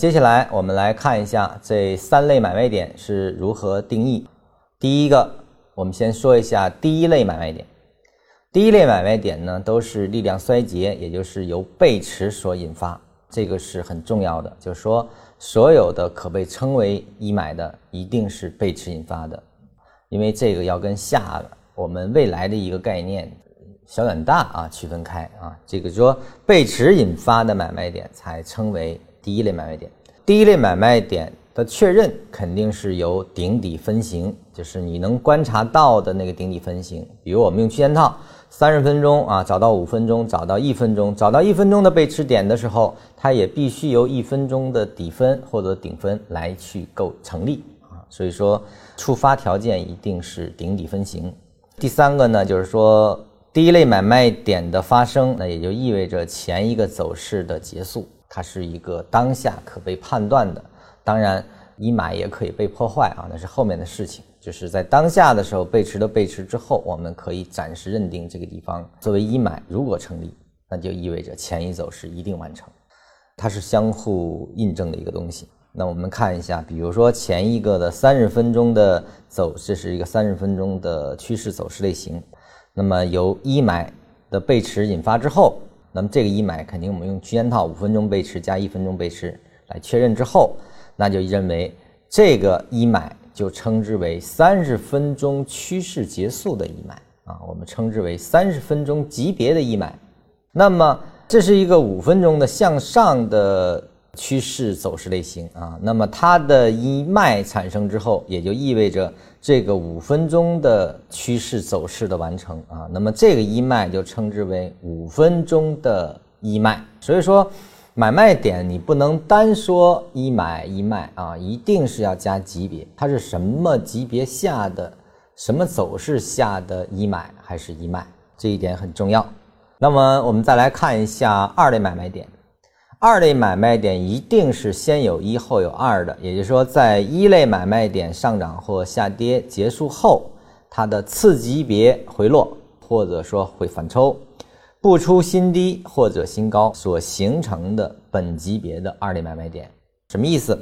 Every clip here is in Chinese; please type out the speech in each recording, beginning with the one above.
接下来我们来看一下这三类买卖点是如何定义。第一个，我们先说一下第一类买卖点。第一类买卖点呢，都是力量衰竭，也就是由背驰所引发，这个是很重要的。就是说，所有的可被称为一买的，一定是背驰引发的，因为这个要跟下我们未来的一个概念小远大啊区分开啊。这个说背驰引发的买卖点才称为第一类买卖点。第一类买卖点的确认肯定是由顶底分型，就是你能观察到的那个顶底分型，比如我们用区间套。三十分钟啊，找到五分钟，找到一分钟，找到一分钟的背驰点的时候，它也必须由一分钟的底分或者顶分来去构成立啊。所以说，触发条件一定是顶底分型。第三个呢，就是说第一类买卖点的发生，那也就意味着前一个走势的结束，它是一个当下可被判断的。当然，一买也可以被破坏啊，那是后面的事情。就是在当下的时候，背驰的背驰之后，我们可以暂时认定这个地方作为一买，如果成立，那就意味着前一走势一定完成，它是相互印证的一个东西。那我们看一下，比如说前一个的三十分钟的走，这是一个三十分钟的趋势走势类型。那么由一买的背驰引发之后，那么这个一买肯定我们用区间套五分钟背驰加一分钟背驰来确认之后，那就认为这个一买。就称之为三十分钟趋势结束的一买啊，我们称之为三十分钟级别的一买。那么这是一个五分钟的向上的趋势走势类型啊。那么它的一脉产生之后，也就意味着这个五分钟的趋势走势的完成啊。那么这个一脉就称之为五分钟的一脉。所以说。买卖点你不能单说一买一卖啊，一定是要加级别。它是什么级别下的，什么走势下的一买还是一卖，这一点很重要。那么我们再来看一下二类买卖点。二类买卖点一定是先有一后有二的，也就是说，在一类买卖点上涨或下跌结束后，它的次级别回落或者说会反抽。不出新低或者新高所形成的本级别的二类买卖点，什么意思？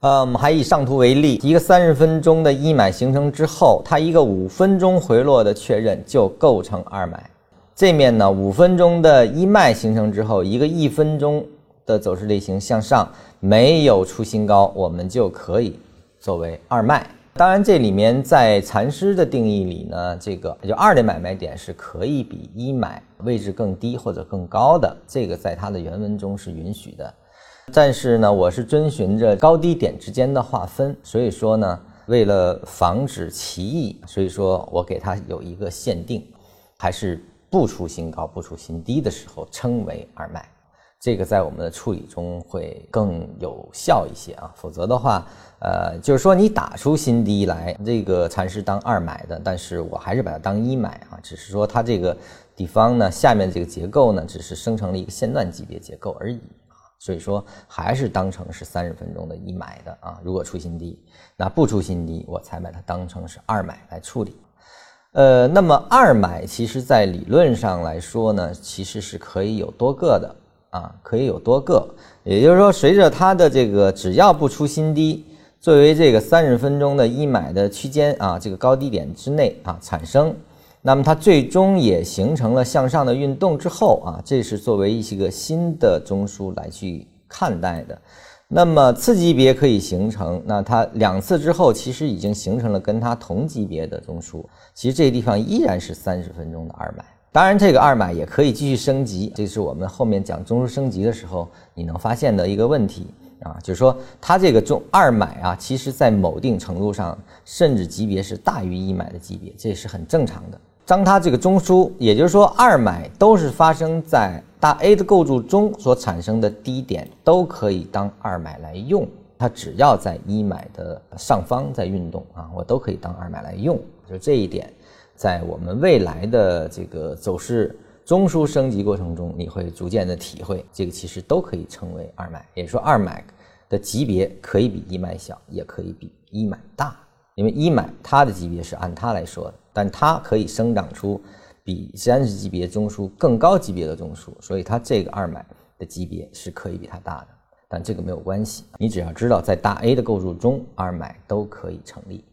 呃，我们还以上图为例，一个三十分钟的一买形成之后，它一个五分钟回落的确认就构成二买。这面呢，五分钟的一卖形成之后，一个一分钟的走势类型向上没有出新高，我们就可以作为二卖。当然，这里面在禅师的定义里呢，这个就二类买卖点是可以比一买位置更低或者更高的，这个在他的原文中是允许的。但是呢，我是遵循着高低点之间的划分，所以说呢，为了防止歧义，所以说我给它有一个限定，还是不出新高、不出新低的时候称为二卖。这个在我们的处理中会更有效一些啊，否则的话，呃，就是说你打出新低来，这个禅师当二买的，但是我还是把它当一买啊，只是说它这个地方呢，下面这个结构呢，只是生成了一个线段级别结构而已，所以说还是当成是三十分钟的一买的啊，如果出新低，那不出新低，我才把它当成是二买来处理。呃，那么二买其实在理论上来说呢，其实是可以有多个的。啊，可以有多个，也就是说，随着它的这个只要不出新低，作为这个三十分钟的一买的区间啊，这个高低点之内啊产生，那么它最终也形成了向上的运动之后啊，这是作为一些个新的中枢来去看待的。那么次级别可以形成，那它两次之后其实已经形成了跟它同级别的中枢，其实这个地方依然是三十分钟的二买。当然，这个二买也可以继续升级，这是我们后面讲中枢升级的时候你能发现的一个问题啊，就是说它这个中二买啊，其实在某定程度上，甚至级别是大于一买的级别，这也是很正常的。当它这个中枢，也就是说二买都是发生在大 A 的构筑中所产生的低点，都可以当二买来用。它只要在一买的上方在运动啊，我都可以当二买来用，就这一点。在我们未来的这个走势中枢升级过程中，你会逐渐的体会，这个其实都可以称为二买，也说二买的级别可以比一买小，也可以比一买大，因为一买它的级别是按它来说的，但它可以生长出比三十级别中枢更高级别的中枢，所以它这个二买的级别是可以比它大的。但这个没有关系，你只要知道在大 A 的构筑中，二买都可以成立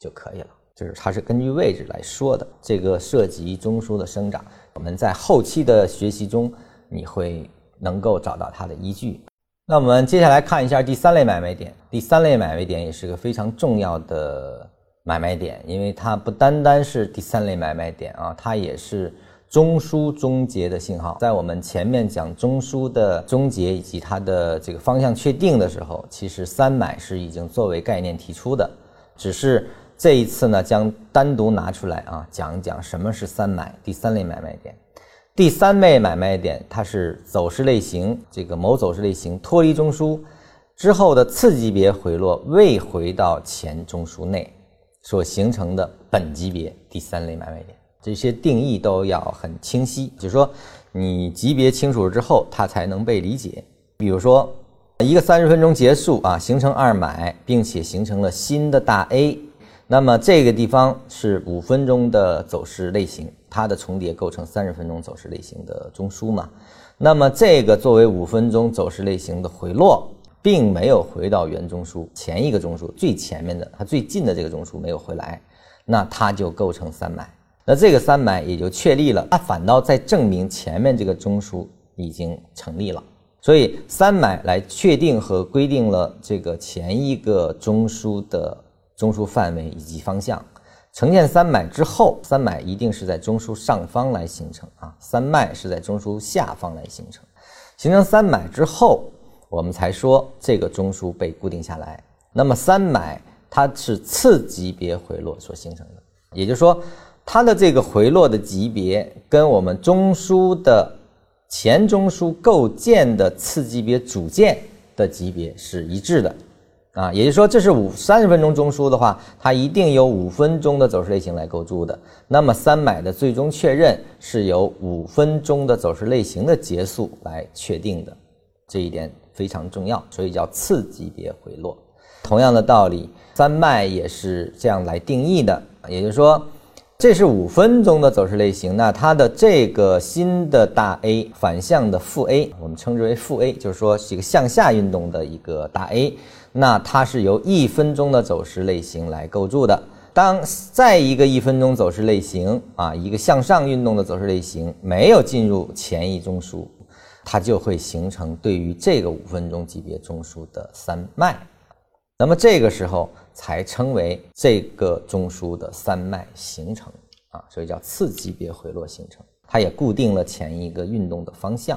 就可以了。就是它是根据位置来说的，这个涉及中枢的生长，我们在后期的学习中你会能够找到它的依据。那我们接下来看一下第三类买卖点，第三类买卖点也是个非常重要的买卖点，因为它不单单是第三类买卖点啊，它也是。中枢终结的信号，在我们前面讲中枢的终结以及它的这个方向确定的时候，其实三买是已经作为概念提出的，只是这一次呢，将单独拿出来啊讲一讲什么是三买，第三类买卖点。第三类买卖点，它是走势类型，这个某走势类型脱离中枢之后的次级别回落未回到前中枢内所形成的本级别第三类买卖点。这些定义都要很清晰，就是说，你级别清楚了之后，它才能被理解。比如说，一个三十分钟结束啊，形成二买，并且形成了新的大 A，那么这个地方是五分钟的走势类型，它的重叠构成三十分钟走势类型的中枢嘛。那么这个作为五分钟走势类型的回落，并没有回到原中枢前一个中枢最前面的它最近的这个中枢没有回来，那它就构成三买。那这个三买也就确立了，它反倒在证明前面这个中枢已经成立了，所以三买来确定和规定了这个前一个中枢的中枢范围以及方向。呈现三买之后，三买一定是在中枢上方来形成啊，三脉是在中枢下方来形成。形成三买之后，我们才说这个中枢被固定下来。那么三买它是次级别回落所形成的，也就是说。它的这个回落的级别跟我们中枢的前中枢构建的次级别组件的级别是一致的，啊，也就是说这是五三十分钟中枢的话，它一定有五分钟的走势类型来构筑的。那么三买的最终确认是由五分钟的走势类型的结束来确定的，这一点非常重要，所以叫次级别回落。同样的道理，三卖也是这样来定义的，也就是说。这是五分钟的走势类型，那它的这个新的大 A 反向的负 A，我们称之为负 A，就是说是一个向下运动的一个大 A，那它是由一分钟的走势类型来构筑的。当再一个一分钟走势类型啊，一个向上运动的走势类型没有进入前一中枢，它就会形成对于这个五分钟级别中枢的三脉。那么这个时候才称为这个中枢的三脉形成啊，所以叫次级别回落形成，它也固定了前一个运动的方向。